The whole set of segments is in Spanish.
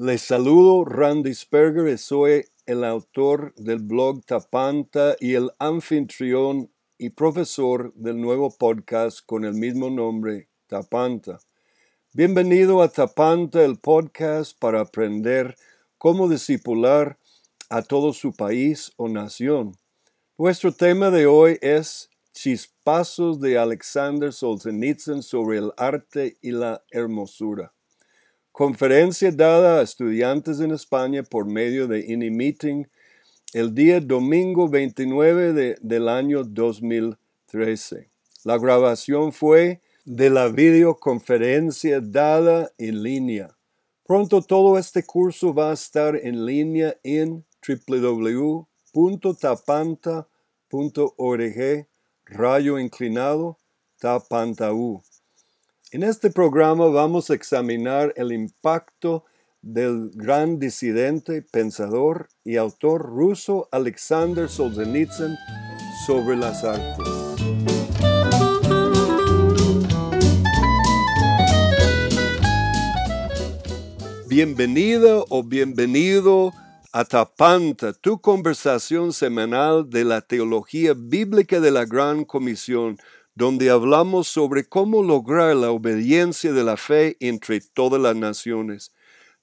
Les saludo Randy Sperger soy el autor del blog Tapanta y el anfitrión y profesor del nuevo podcast con el mismo nombre, Tapanta. Bienvenido a Tapanta, el podcast para aprender cómo discipular a todo su país o nación. Nuestro tema de hoy es chispazos de Alexander Solzhenitsyn sobre el arte y la hermosura. Conferencia dada a estudiantes en España por medio de IndyMeeting el día domingo 29 del año 2013. La grabación fue de la videoconferencia dada en línea. Pronto todo este curso va a estar en línea en www.tapanta.org rayo inclinado tapantaú. En este programa vamos a examinar el impacto del gran disidente, pensador y autor ruso Alexander Solzhenitsyn sobre las artes. Bienvenida o bienvenido a Tapanta, tu conversación semanal de la teología bíblica de la Gran Comisión donde hablamos sobre cómo lograr la obediencia de la fe entre todas las naciones.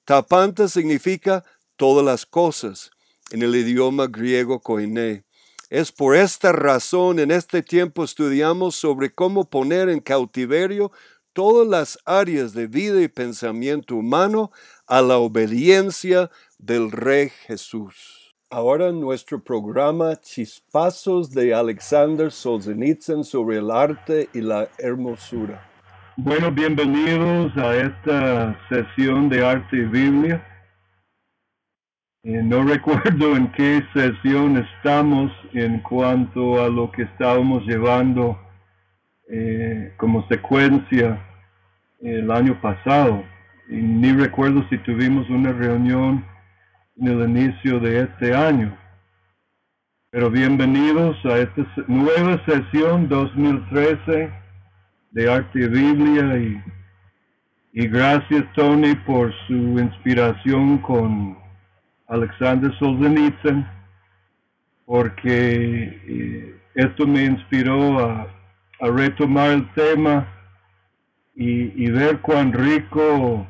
Tapanta significa todas las cosas en el idioma griego koiné. Es por esta razón en este tiempo estudiamos sobre cómo poner en cautiverio todas las áreas de vida y pensamiento humano a la obediencia del Rey Jesús. Ahora nuestro programa Chispazos de Alexander Solzhenitsyn sobre el arte y la hermosura. Bueno, bienvenidos a esta sesión de arte y Biblia. Eh, no recuerdo en qué sesión estamos en cuanto a lo que estábamos llevando eh, como secuencia el año pasado. Ni recuerdo si tuvimos una reunión en el inicio de este año. Pero bienvenidos a esta nueva sesión 2013 de Arte y Biblia y, y gracias Tony por su inspiración con Alexander Solzhenitsyn porque eh, esto me inspiró a, retomar el tema y, ver cuán rico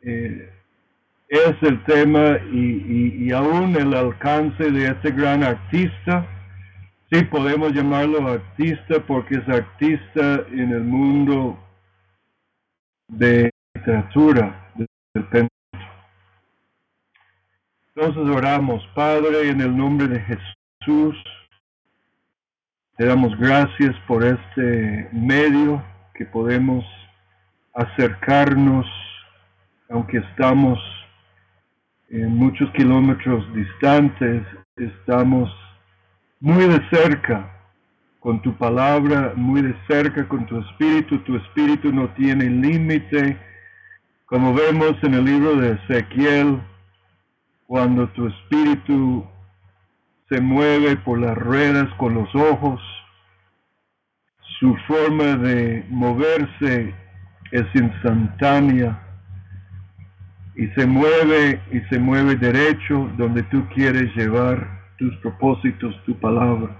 eh, es el tema y, aún el alcance de este gran artista. Sí, podemos llamarlo artista porque es artista en el mundo de literatura, del pensamiento. Entonces oramos, Padre, en el nombre de Jesús. Te damos gracias por este medio que podemos acercarnos, aunque estamos en muchos kilómetros distantes, estamos muy de cerca con tu palabra, muy de cerca con tu espíritu. Tu espíritu no tiene límite. Como vemos en el libro de Ezequiel, cuando tu espíritu se mueve por las ruedas con los ojos, su forma de moverse es instantánea y se mueve y se mueve derecho donde tú quieres llevar tus propósitos, tu palabra.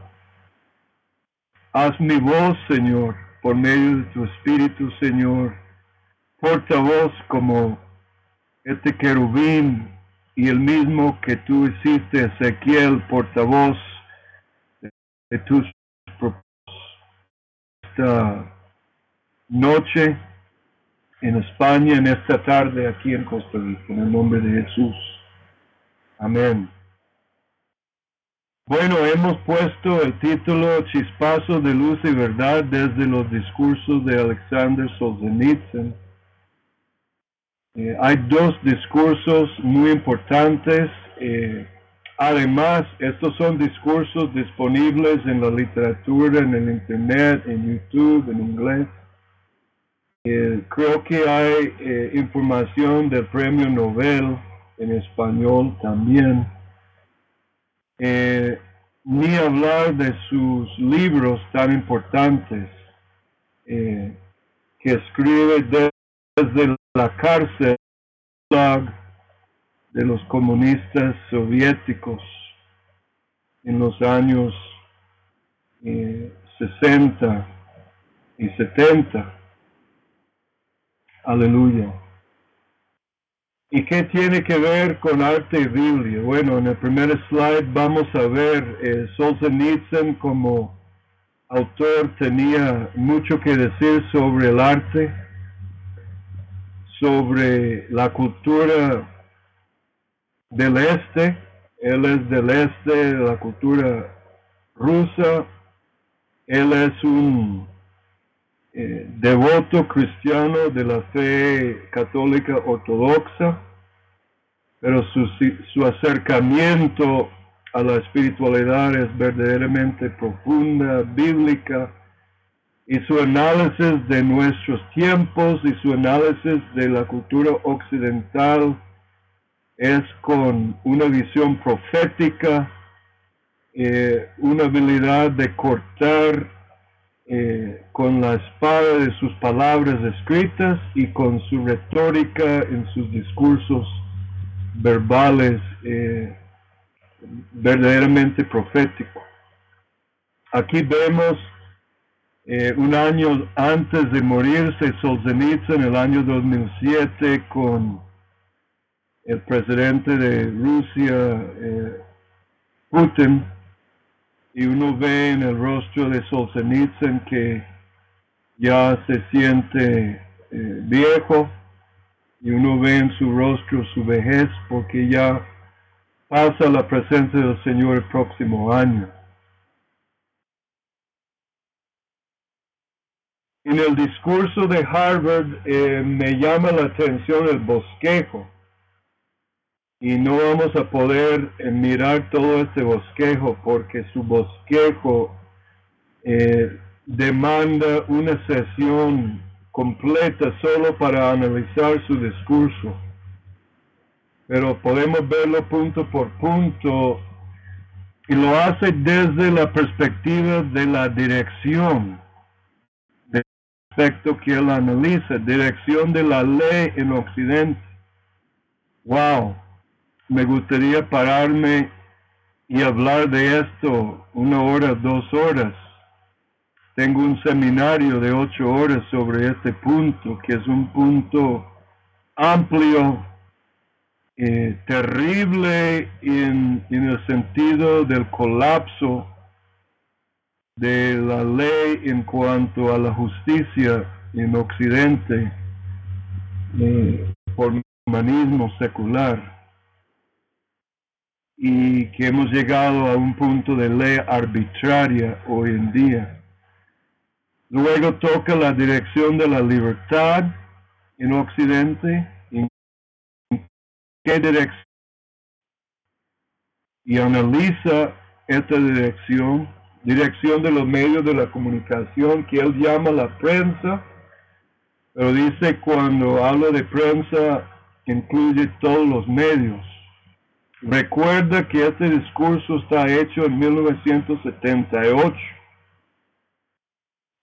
Haz mi voz, Señor, por medio de tu Espíritu, Señor, portavoz como este querubín y el mismo que tú hiciste, Ezequiel, portavoz de tus propósitos. Esta noche en España en esta tarde aquí en Costa Rica, en el nombre de Jesús. Amén. Bueno, hemos puesto el título Chispazo de Luz y Verdad desde los discursos de Alexander Solzhenitsyn. Eh, hay dos discursos muy importantes. Eh, además, estos son discursos disponibles en la literatura, en el Internet, en YouTube, en inglés. Eh, creo que hay eh, información del premio Nobel en español también. Eh, ni hablar de sus libros tan importantes que escribe desde la cárcel de los comunistas soviéticos en los años 60 eh, y 70. Aleluya. ¿Y qué tiene que ver con arte y Biblia? Bueno, en el primer slide vamos a ver eh, Solzhenitsyn como autor tenía mucho que decir sobre el arte, sobre la cultura del este, él es del este, la cultura rusa, él es un eh, devoto cristiano de la fe católica ortodoxa, pero su, su acercamiento a la espiritualidad es verdaderamente profunda, bíblica, y su análisis de nuestros tiempos y su análisis de la cultura occidental es con una visión profética, eh, una habilidad de cortar eh, con la espada de sus palabras escritas y con su retórica en sus discursos verbales eh, verdaderamente profético. Aquí vemos un año antes de morirse Solzhenitsyn en el año 2007 con el presidente de Rusia, eh, Putin, y uno ve en el rostro de Solzhenitsyn que ya se siente eh, viejo, y uno ve en su rostro su vejez porque ya pasa la presencia del Señor el próximo año. En el discurso de Harvard eh, me llama la atención el bosquejo y no vamos a poder eh, mirar todo este bosquejo porque su bosquejo eh, demanda una sesión completa solo para analizar su discurso. Pero podemos verlo punto por punto y lo hace desde la perspectiva de la dirección del aspecto que él analiza, dirección de la ley en Occidente. Wow, me gustaría pararme y hablar de esto una hora, dos horas. Tengo un seminario de ocho horas sobre este punto, que es un punto amplio, eh, terrible en, el sentido del colapso de la ley en cuanto a la justicia en Occidente eh, por humanismo secular y que hemos llegado a un punto de ley arbitraria hoy en día. Luego toca la dirección de la libertad en Occidente. ¿En qué dirección? Y analiza esta dirección, dirección de los medios de la comunicación que él llama la prensa, pero dice cuando habla de prensa incluye todos los medios Recuerda que este discurso está hecho en 1978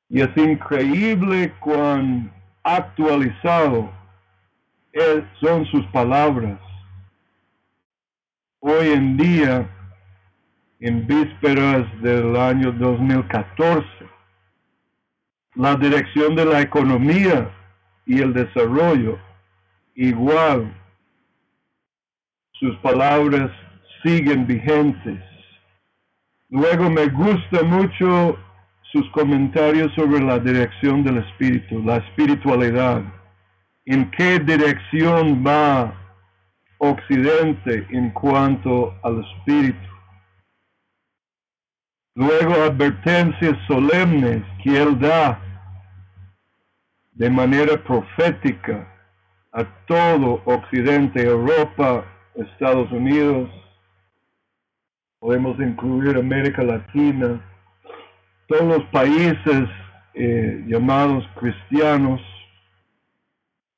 y es increíble cuán actualizado son sus palabras. Hoy en día, en vísperas del año 2014, la dirección de la economía y el desarrollo igual sus palabras siguen vigentes. Luego me gusta mucho sus comentarios sobre la dirección del espíritu, la espiritualidad. ¿En qué dirección va Occidente en cuanto al espíritu? Luego advertencias solemnes que él da de manera profética a todo Occidente, Europa, Estados Unidos, podemos incluir América Latina, todos los países eh, llamados cristianos,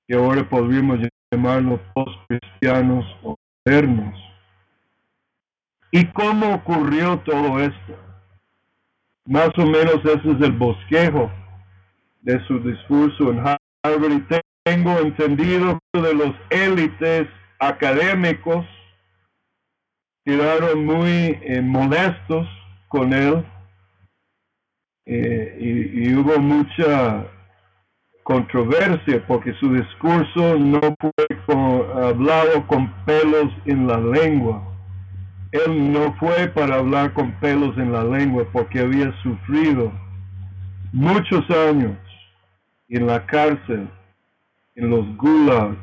que ahora podríamos llamarlos post-cristianos o modernos. ¿Y cómo ocurrió todo esto? Más o menos ese es el bosquejo de su discurso en Harvard y tengo entendido de los élites académicos quedaron muy eh, molestos con él eh, y, hubo mucha controversia porque su discurso no fue hablado con pelos en la lengua. Él no fue para hablar con pelos en la lengua porque había sufrido muchos años en la cárcel, en los gulags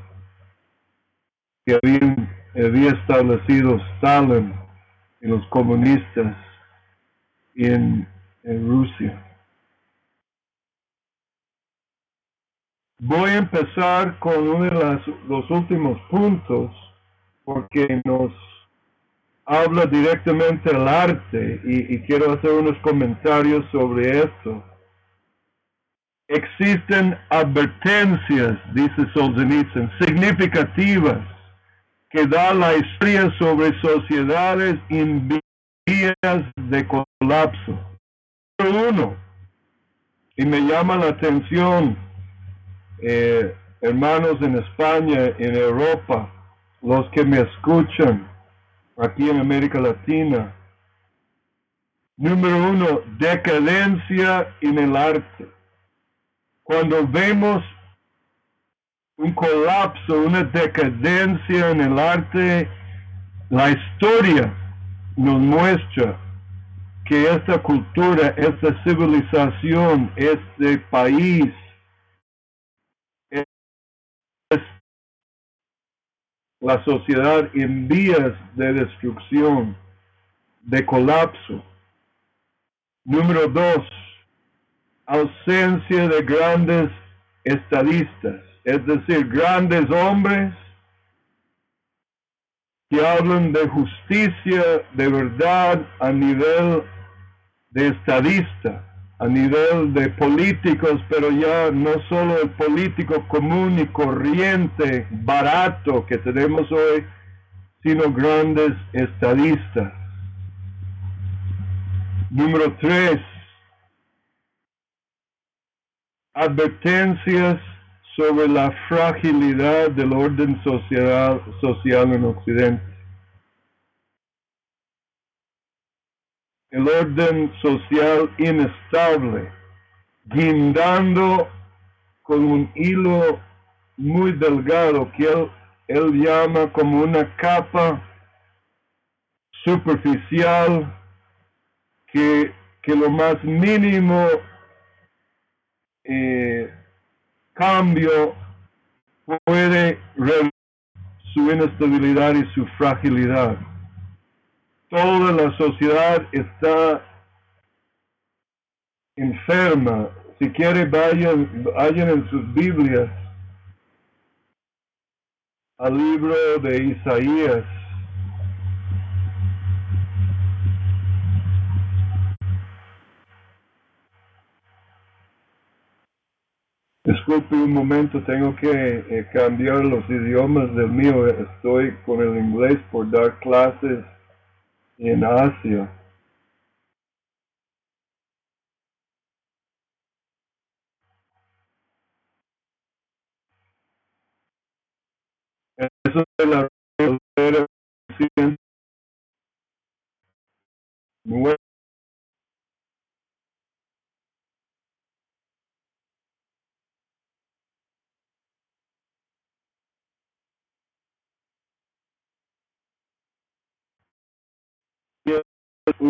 que había establecido Stalin y los comunistas en, Rusia. Voy a empezar con uno de los últimos puntos porque nos habla directamente al arte y, y quiero hacer unos comentarios sobre esto. Existen advertencias, dice Solzhenitsyn, significativas que da la historia sobre sociedades en vías de colapso. Uno, y me llama la atención, eh, hermanos en España, en Europa, los que me escuchan aquí en América Latina. Número uno, decadencia en el arte. Cuando vemos un colapso, una decadencia en el arte, la historia nos muestra que esta cultura, esta civilización, este país la sociedad en vías de destrucción, de colapso. Número dos, ausencia de grandes estadistas es decir, grandes hombres que hablan de justicia, de verdad a nivel de estadista, a nivel de políticos, pero ya no solo el político común y corriente, barato que tenemos hoy, sino grandes estadistas. Número tres, advertencias sobre la fragilidad del orden social, social en Occidente. El orden social inestable, guindando con un hilo muy delgado que él, él llama como una capa superficial que, que lo más mínimo eh, cambio puede su inestabilidad y su fragilidad. Toda la sociedad está enferma. Si quiere, vayan, vayan en sus Biblias al libro de Isaías Disculpe un momento, tengo que eh, cambiar los idiomas del mío. Estoy con el inglés por dar clases en Asia. Eso es la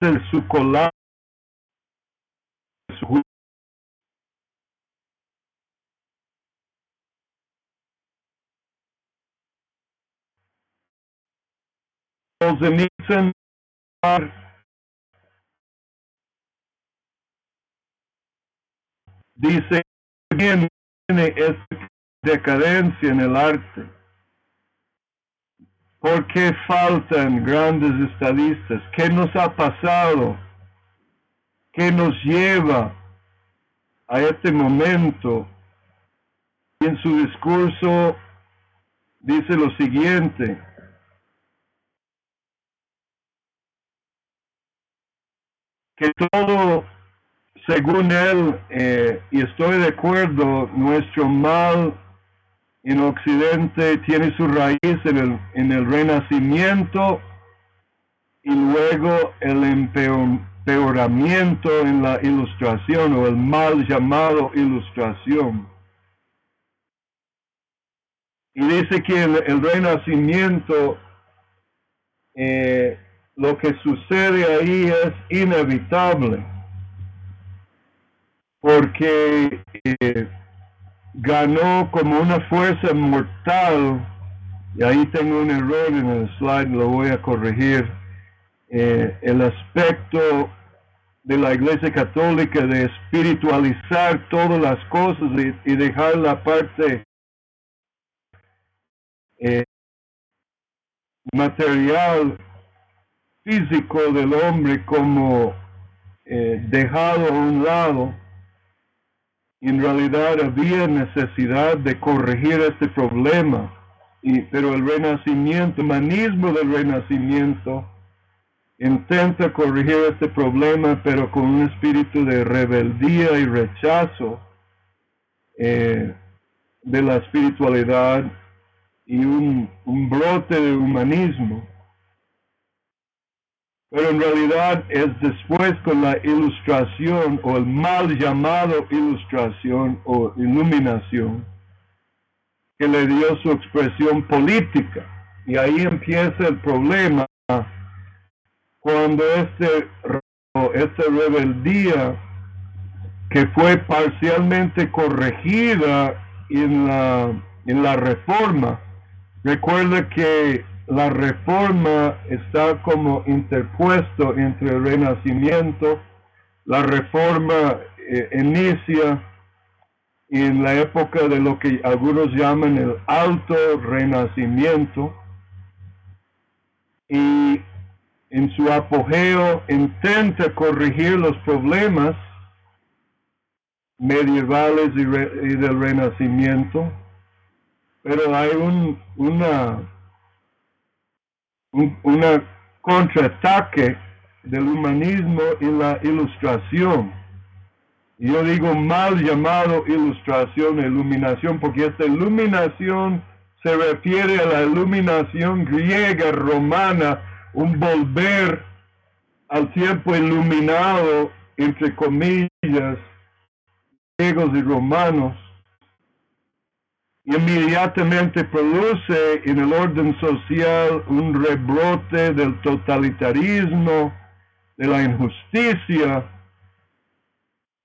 en su colapso su dice viene esta decadencia en el arte ¿Por qué faltan grandes estadistas? ¿Qué nos ha pasado? ¿Qué nos lleva a este momento? Y en su discurso dice lo siguiente. Que todo, según él, eh, y estoy de acuerdo, nuestro mal en Occidente tiene su raíz en el, en el renacimiento y luego el empeoramiento en la ilustración o el mal llamado ilustración. Y dice que el renacimiento eh, lo que sucede ahí es inevitable porque eh, ganó como una fuerza mortal, y ahí tengo un error en el slide, lo voy a corregir, eh, el aspecto de la Iglesia Católica de espiritualizar todas las cosas y, dejar la parte eh, material, físico del hombre como eh, dejado a un lado en realidad había necesidad de corregir este problema, y, pero el renacimiento, el humanismo del renacimiento, intenta corregir este problema, pero con un espíritu de rebeldía y rechazo eh, de la espiritualidad y un, un brote de humanismo. Pero en realidad es después con la ilustración o el mal llamado ilustración o iluminación que le dio su expresión política. Y ahí empieza el problema cuando este, esta rebeldía que fue parcialmente corregida en la, en la reforma, recuerda que la reforma está como interpuesto entre el renacimiento, la reforma eh, inicia en la época de lo que algunos llaman el alto renacimiento y en su apogeo intenta corregir los problemas medievales y, del renacimiento, pero hay un, una un contraataque del humanismo y la ilustración. Yo digo mal llamado ilustración, iluminación, porque esta iluminación se refiere a la iluminación griega, romana, un volver al tiempo iluminado, entre comillas, griegos y romanos, inmediatamente produce en el orden social un rebrote del totalitarismo, de la injusticia,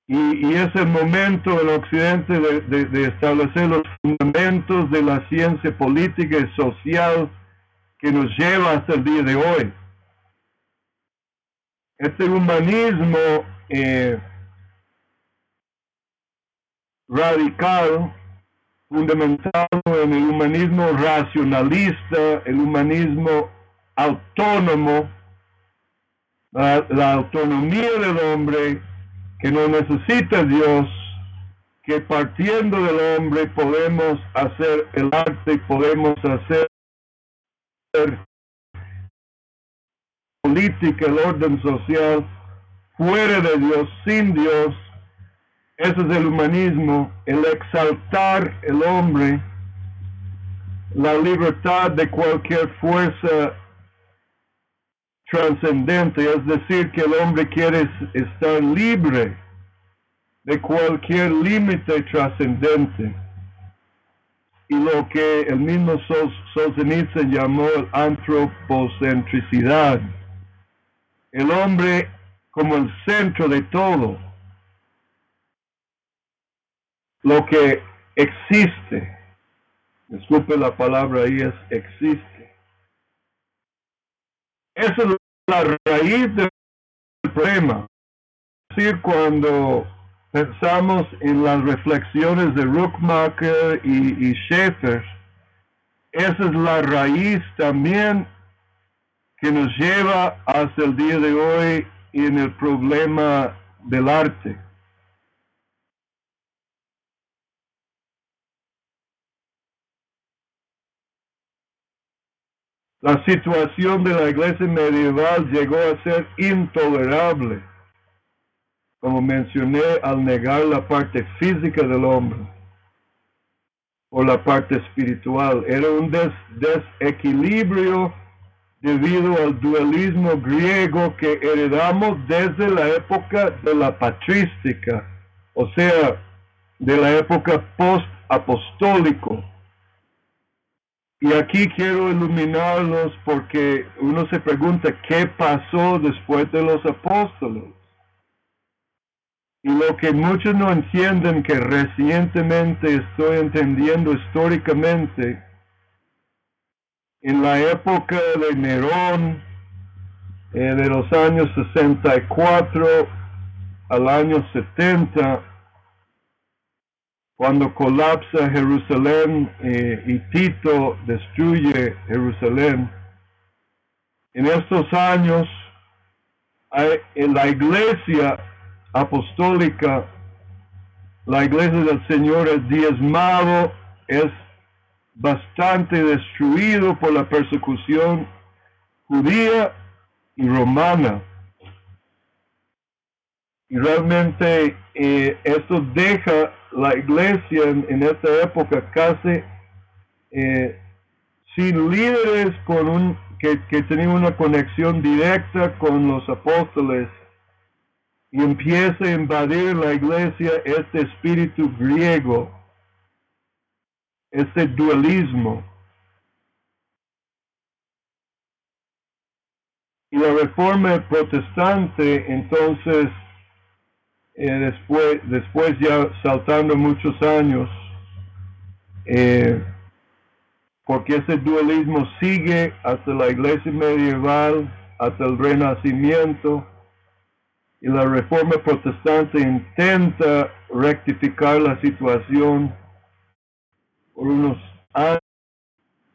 y, es el momento en Occidente de, establecer los fundamentos de la ciencia política y social que nos lleva hasta el día de hoy. Este humanismo eh, radical fundamentado en el humanismo racionalista, el humanismo autónomo, la, autonomía del hombre que no necesita Dios, que partiendo del hombre podemos hacer el arte, podemos hacer política, el orden social, fuera de Dios, sin Dios, ese es el humanismo, el exaltar el hombre, la libertad de cualquier fuerza trascendente, es decir, que el hombre quiere estar libre de cualquier límite trascendente. Y lo que el mismo Solzhenitsyn llamó antropocentricidad. El hombre como el centro de todo lo que existe, disculpe la palabra ahí es existe. Esa es la raíz del problema. Es decir, cuando pensamos en las reflexiones de Ruckmacher y, y Schaeffer, esa es la raíz también que nos lleva hasta el día de hoy en el problema del arte. La situación de la iglesia medieval llegó a ser intolerable, como mencioné, al negar la parte física del hombre o la parte espiritual. Era un desequilibrio debido al dualismo griego que heredamos desde la época de la patrística, o sea, de la época post-apostólico y aquí quiero iluminarlos porque uno se pregunta qué pasó después de los apóstoles. Y lo que muchos no entienden, que recientemente estoy entendiendo históricamente, en la época de Nerón, eh, de los años 64 al año 70, cuando colapsa Jerusalén eh, y Tito destruye Jerusalén, en estos años en la iglesia apostólica, la iglesia del Señor es diezmado, es bastante destruido por la persecución judía y romana. Y realmente eh, esto deja la iglesia en, esta época casi eh, sin líderes con un, que, que tenían una conexión directa con los apóstoles y empieza a invadir la iglesia este espíritu griego, este dualismo. Y la reforma protestante entonces eh, después, después ya saltando muchos años, eh, porque ese dualismo sigue hasta la iglesia medieval, hasta el renacimiento, y la reforma protestante intenta rectificar la situación por unos años,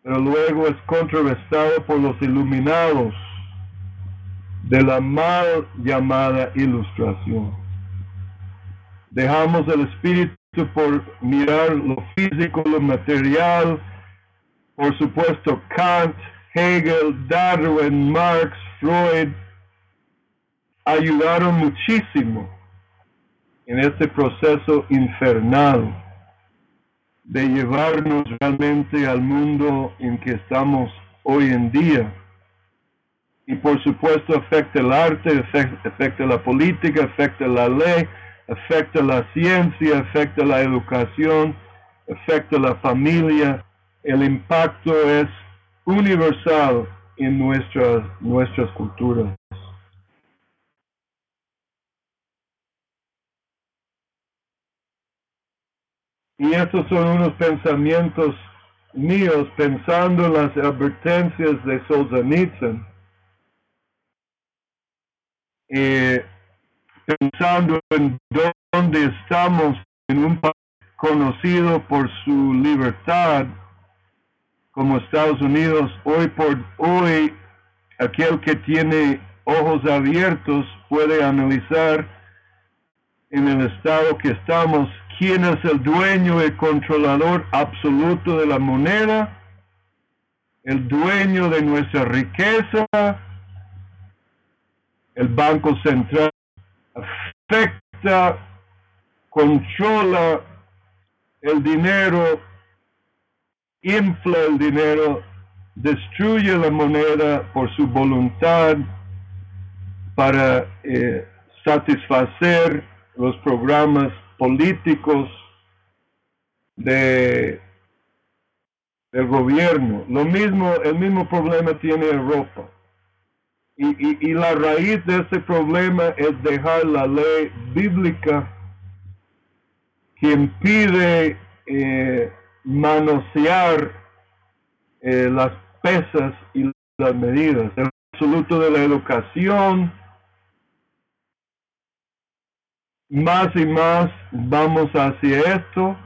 pero luego es contrarrestado por los iluminados de la mal llamada ilustración. Dejamos el espíritu por mirar lo físico, lo material. Por supuesto, Kant, Hegel, Darwin, Marx, Freud ayudaron muchísimo en este proceso infernal de llevarnos realmente al mundo en que estamos hoy en día. Y por supuesto afecta el arte, afecta la política, afecta la ley, afecta la ciencia, afecta la educación, afecta la familia. El impacto es universal en nuestras, nuestras culturas. Y estos son unos pensamientos míos pensando en las advertencias de Solzhenitsyn. Eh, pensando en dónde estamos en un país conocido por su libertad, como Estados Unidos, hoy por hoy, aquel que tiene ojos abiertos puede analizar en el estado que estamos quién es el dueño y controlador absoluto de la moneda, el dueño de nuestra riqueza, el Banco Central afecta, controla el dinero, infla el dinero, destruye la moneda por su voluntad para eh, satisfacer los programas políticos de del gobierno. Lo mismo, el mismo problema tiene Europa. Y, la raíz de ese problema es dejar la ley bíblica que impide eh, manosear eh, las pesas y las medidas. El absoluto de la educación, más y más vamos hacia esto.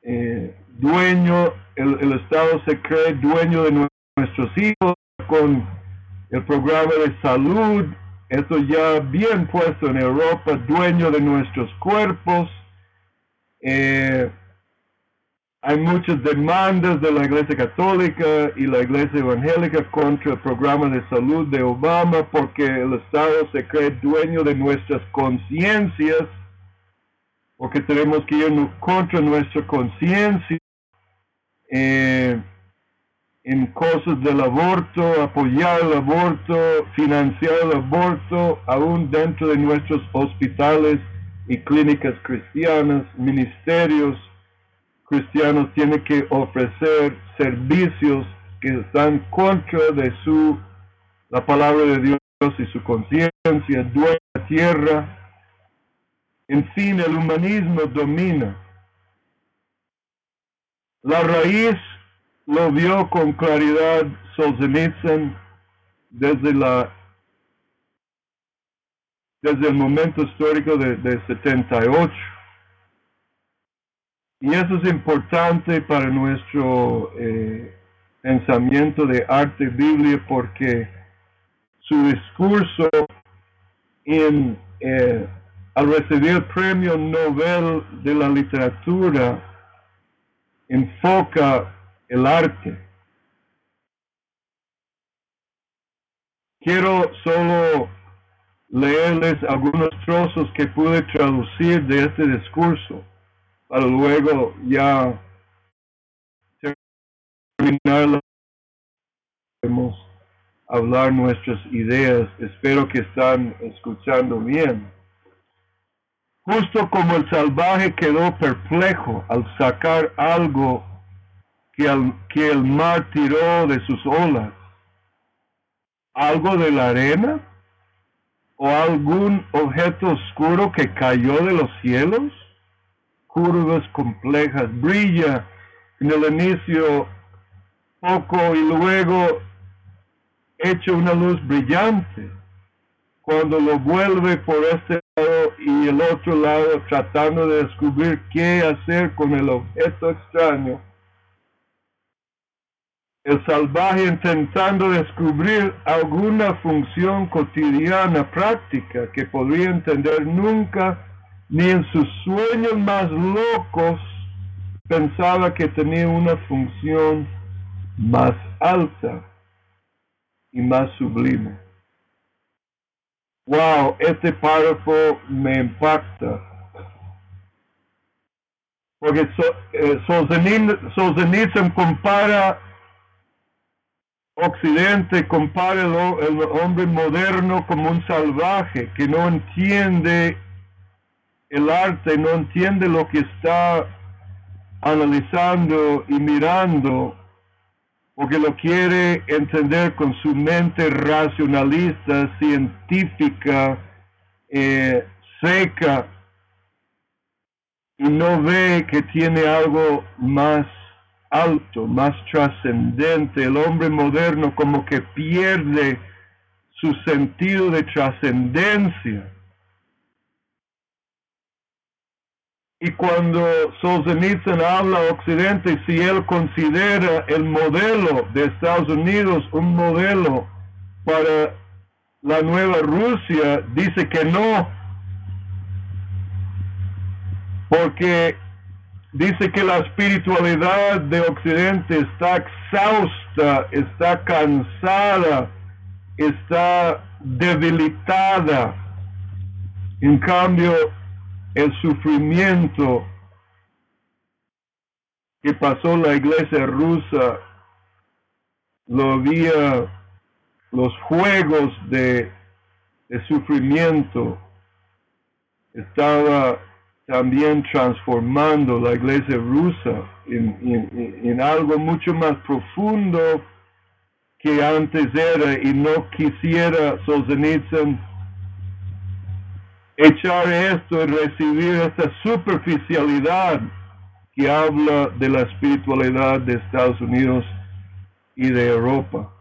Eh, dueño, el, el Estado se cree dueño de nuestros hijos con el programa de salud, esto ya bien puesto en Europa, dueño de nuestros cuerpos. Eh, hay muchas demandas de la Iglesia Católica y la Iglesia Evangélica contra el programa de salud de Obama porque el Estado se cree dueño de nuestras conciencias, porque tenemos que ir contra nuestra conciencia. Eh, en cosas del aborto, apoyar el aborto, financiar el aborto, aún dentro de nuestros hospitales y clínicas cristianas, ministerios cristianos tienen que ofrecer servicios que están contra de su la palabra de Dios y su conciencia, dueña tierra. En fin, el humanismo domina. La raíz lo vio con claridad Solzhenitsyn desde la desde el momento histórico de, 78 y eso es importante para nuestro eh, pensamiento de arte biblia porque su discurso en, eh, al recibir el premio Nobel de la literatura enfoca el arte. Quiero solo leerles algunos trozos que pude traducir de este discurso para luego ya terminar podemos hablar nuestras ideas. Espero que están escuchando bien. Justo como el salvaje quedó perplejo al sacar algo que, el mar tiró de sus olas? ¿Algo de la arena? ¿O algún objeto oscuro que cayó de los cielos? Curvas complejas, brilla en el inicio poco y luego echa una luz brillante. Cuando lo vuelve por este lado y el otro lado tratando de descubrir qué hacer con el objeto extraño, el salvaje intentando descubrir alguna función cotidiana práctica que podría entender nunca ni en sus sueños más locos pensaba que tenía una función más alta y más sublime. Wow, este párrafo me impacta. Porque eh, Solzhenitsyn compara Occidente compara el hombre moderno como un salvaje que no entiende el arte, no entiende lo que está analizando y mirando, porque lo quiere entender con su mente racionalista, científica, eh, seca, y no ve que tiene algo más alto, más trascendente. El hombre moderno como que pierde su sentido de trascendencia. Y cuando Solzhenitsyn habla Occidente, si él considera el modelo de Estados Unidos un modelo para la nueva Rusia, dice que no, porque dice que la espiritualidad de Occidente está exhausta, está cansada, está debilitada. En cambio, el sufrimiento que pasó la iglesia rusa lo había los juegos de, de sufrimiento estaba también transformando la iglesia rusa en, algo mucho más profundo que antes era y no quisiera Solzhenitsyn echar esto y recibir esta superficialidad que habla de la espiritualidad de Estados Unidos y de Europa.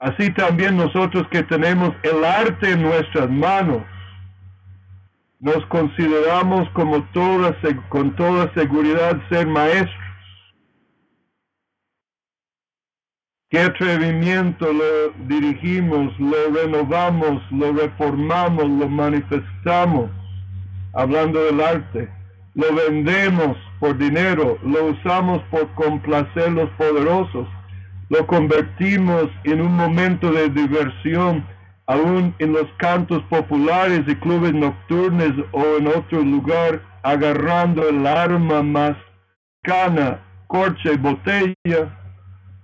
Así también nosotros que tenemos el arte en nuestras manos, nos consideramos como toda, con toda seguridad ser maestros. ¿Qué atrevimiento lo dirigimos, lo renovamos, lo reformamos, lo manifestamos? Hablando del arte, lo vendemos por dinero, lo usamos por complacer los poderosos, lo convertimos en un momento de diversión aún en los cantos populares y clubes nocturnos o en otro lugar, agarrando el arma más cana, corche botella,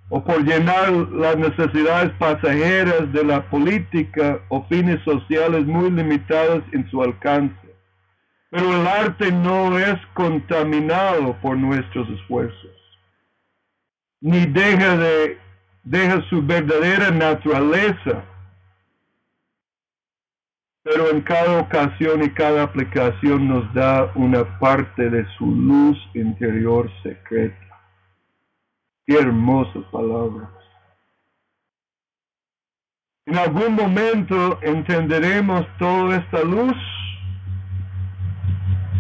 o por llenar las necesidades pasajeras de la política o fines sociales muy limitados en su alcance. Pero el arte no es contaminado por nuestros esfuerzos, ni deja de deja su verdadera naturaleza pero en cada ocasión y cada aplicación nos da una parte de su luz interior secreta. Qué hermosas palabras. En algún momento entenderemos toda esta luz.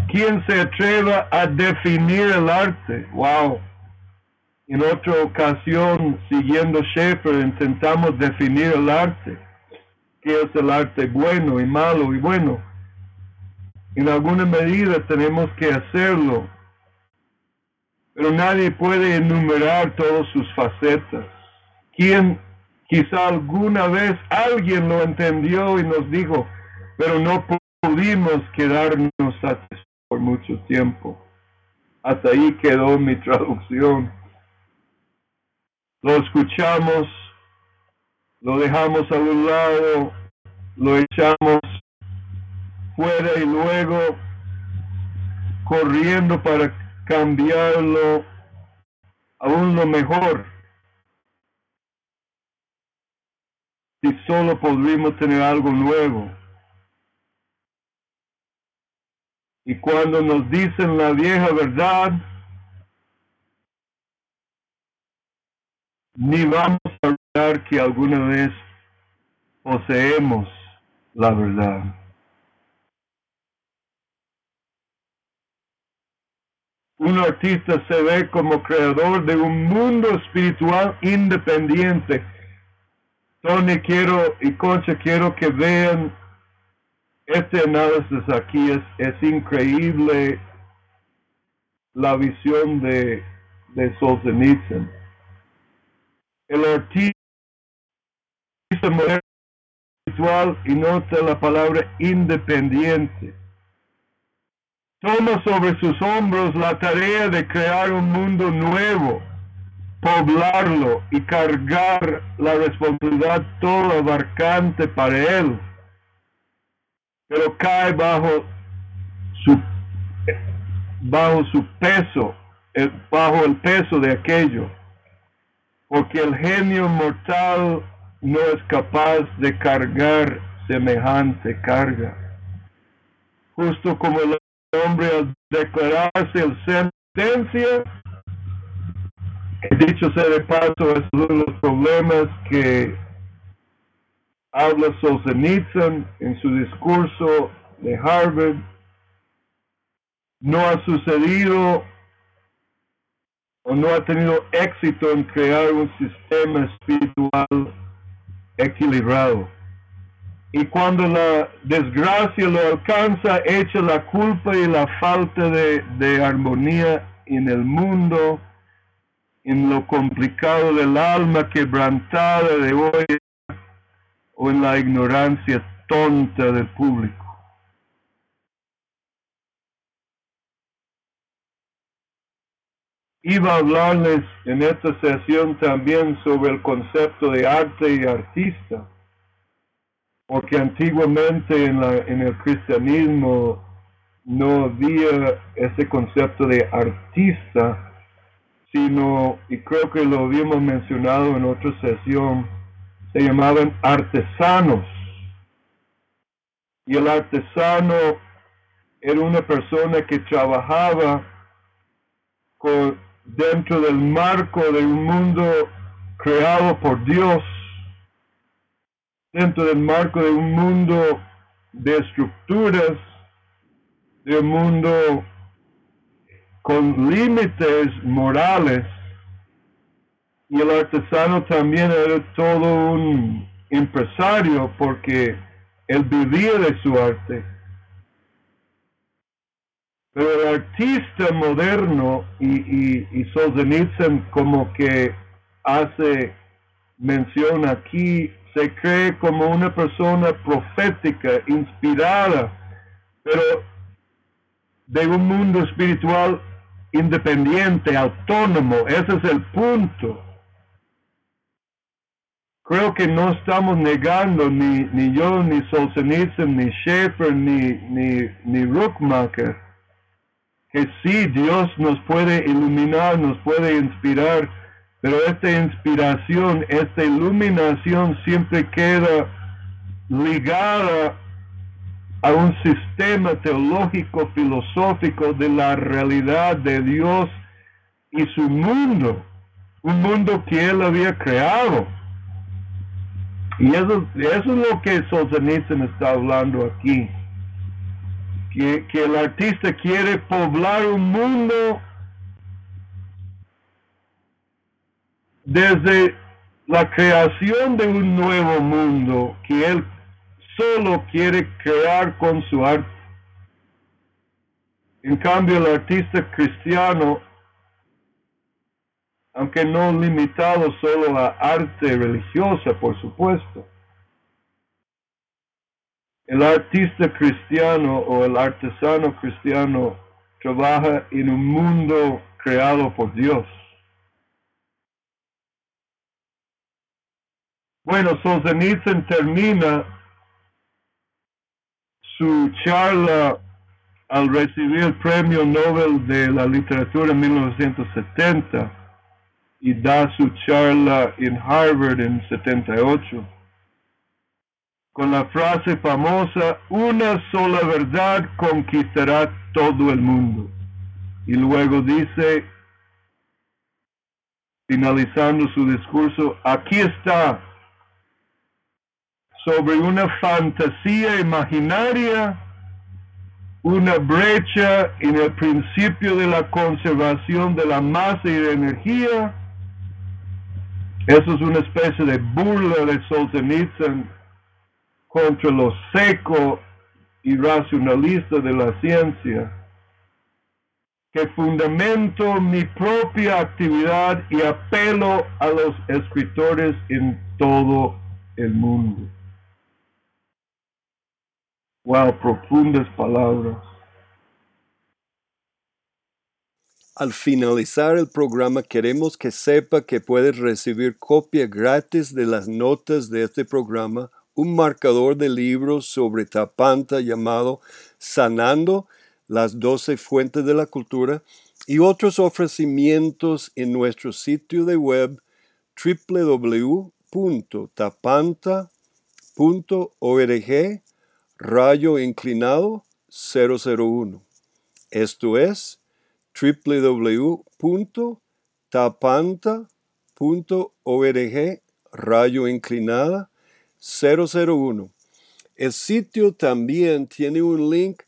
¿Quién se atreva a definir el arte? ¡Wow! En otra ocasión, siguiendo Schaeffer, intentamos definir el arte qué es el arte bueno y malo y bueno. En alguna medida tenemos que hacerlo, pero nadie puede enumerar todas sus facetas. ¿Quién quizá alguna vez alguien lo entendió y nos dijo, pero no pudimos quedarnos satisfechos por mucho tiempo? Hasta ahí quedó mi traducción. Lo escuchamos lo dejamos a un lado, lo echamos fuera y luego corriendo para cambiarlo a uno mejor. Si solo podríamos tener algo nuevo. Y cuando nos dicen la vieja verdad, ni vamos a que alguna vez poseemos la verdad. Un artista se ve como creador de un mundo espiritual independiente. Tony quiero y Concha quiero que vean este análisis aquí. Es, es increíble la visión de, de Solzhenitsyn. El artista moderno espiritual y nota la palabra independiente. Toma sobre sus hombros la tarea de crear un mundo nuevo, poblarlo y cargar la responsabilidad todo abarcante para él. Pero cae bajo su, bajo su peso, bajo el peso de aquello, porque el genio mortal no es capaz de cargar semejante carga. Justo como el hombre al declararse el sentencia, dicho sea de paso, es uno de los problemas que habla Solzhenitsyn en su discurso de Harvard. No ha sucedido o no ha tenido éxito en crear un sistema espiritual equilibrado. Y cuando la desgracia lo alcanza, echa la culpa y la falta de, de armonía en el mundo, en lo complicado del alma quebrantada de hoy o en la ignorancia tonta del público. Iba a hablarles en esta sesión también sobre el concepto de arte y artista, porque antiguamente en, la, en el cristianismo no había ese concepto de artista, sino, y creo que lo habíamos mencionado en otra sesión, se llamaban artesanos. Y el artesano era una persona que trabajaba con, dentro del marco de un mundo creado por Dios, dentro del marco de un mundo de estructuras de un mundo con límites morales y el artesano también era todo un empresario porque él vivía de su arte. Pero el artista moderno y, y, y Solzhenitsyn como que hace mención aquí, se cree como una persona profética, inspirada, pero de un mundo espiritual independiente, autónomo. Ese es el punto. Creo que no estamos negando ni, ni yo, ni Solzhenitsyn, ni Schaeffer, ni, ni, ni Ruckmacher, que sí, Dios nos puede iluminar, nos puede inspirar, pero esta inspiración, esta iluminación siempre queda ligada a un sistema teológico, filosófico de la realidad de Dios y su mundo, un mundo que Él había creado. Y eso, es lo que Solzhenitsyn está hablando aquí. Que, el artista quiere poblar un mundo desde la creación de un nuevo mundo que él solo quiere crear con su arte. En cambio, el artista cristiano, aunque no limitado solo a arte religiosa, por supuesto, el artista cristiano o el artesano cristiano trabaja en un mundo creado por Dios. Bueno, Solzhenitsyn termina su charla al recibir el Premio Nobel de la Literatura en 1970 y da su charla en Harvard en 78 con la frase famosa, una sola verdad conquistará todo el mundo. Y luego dice, finalizando su discurso, aquí está sobre una fantasía imaginaria, una brecha en el principio de la conservación de la masa y de energía. Eso es una especie de burla de Solzhenitsyn contra lo seco y racionalista de la ciencia, que fundamento mi propia actividad y apelo a los escritores en todo el mundo. Wow, profundas palabras. Al finalizar el programa queremos que sepa que puedes recibir copia gratis de las notas de este programa, un marcador de libros sobre Tapanta llamado Sanando las doce fuentes de la cultura y otros ofrecimientos en nuestro sitio de web www.tapanta.org rayo inclinado 001. Esto es www.tapanta.org rayo inclinada 001. El sitio también tiene un link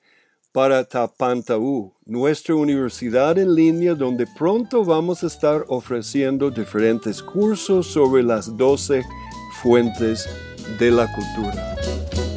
para Tapantaú, nuestra universidad en línea donde pronto vamos a estar ofreciendo diferentes cursos sobre las 12 fuentes de la cultura.